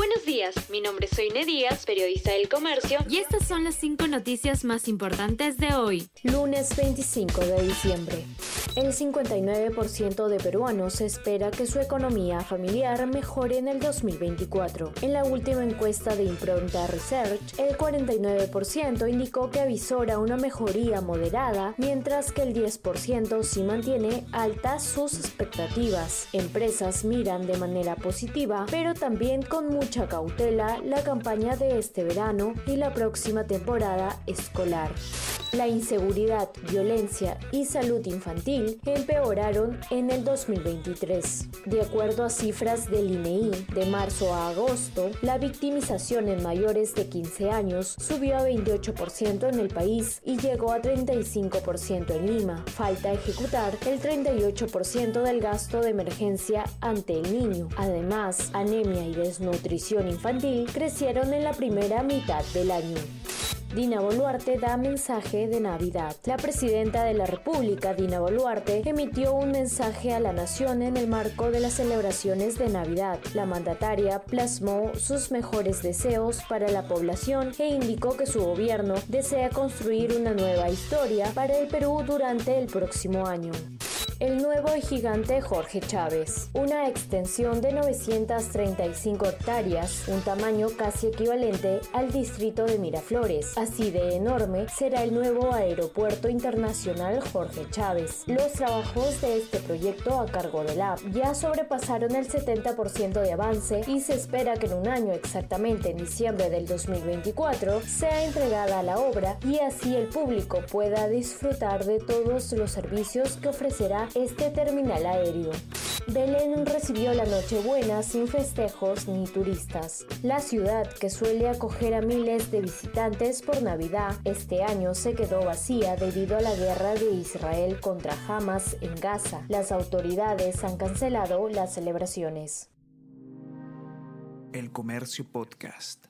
Buenos días, mi nombre es Soine Díaz, periodista del comercio, y estas son las cinco noticias más importantes de hoy, lunes 25 de diciembre. El 59% de peruanos espera que su economía familiar mejore en el 2024. En la última encuesta de Impronta Research, el 49% indicó que avisora una mejoría moderada, mientras que el 10% sí mantiene altas sus expectativas. Empresas miran de manera positiva, pero también con mucha cautela la campaña de este verano y la próxima temporada escolar. La inseguridad, violencia y salud infantil empeoraron en el 2023. De acuerdo a cifras del INEI, e de marzo a agosto, la victimización en mayores de 15 años subió a 28% en el país y llegó a 35% en Lima. Falta ejecutar el 38% del gasto de emergencia ante el niño. Además, anemia y desnutrición infantil crecieron en la primera mitad del año. Dina Boluarte da mensaje de Navidad. La presidenta de la República, Dina Boluarte, emitió un mensaje a la nación en el marco de las celebraciones de Navidad. La mandataria plasmó sus mejores deseos para la población e indicó que su gobierno desea construir una nueva historia para el Perú durante el próximo año el nuevo gigante Jorge Chávez. Una extensión de 935 hectáreas, un tamaño casi equivalente al distrito de Miraflores. Así de enorme será el nuevo aeropuerto internacional Jorge Chávez. Los trabajos de este proyecto a cargo del AP ya sobrepasaron el 70% de avance y se espera que en un año exactamente en diciembre del 2024 sea entregada la obra y así el público pueda disfrutar de todos los servicios que ofrecerá este terminal aéreo. Belén recibió la Nochebuena sin festejos ni turistas. La ciudad, que suele acoger a miles de visitantes por Navidad, este año se quedó vacía debido a la guerra de Israel contra Hamas en Gaza. Las autoridades han cancelado las celebraciones. El Comercio Podcast.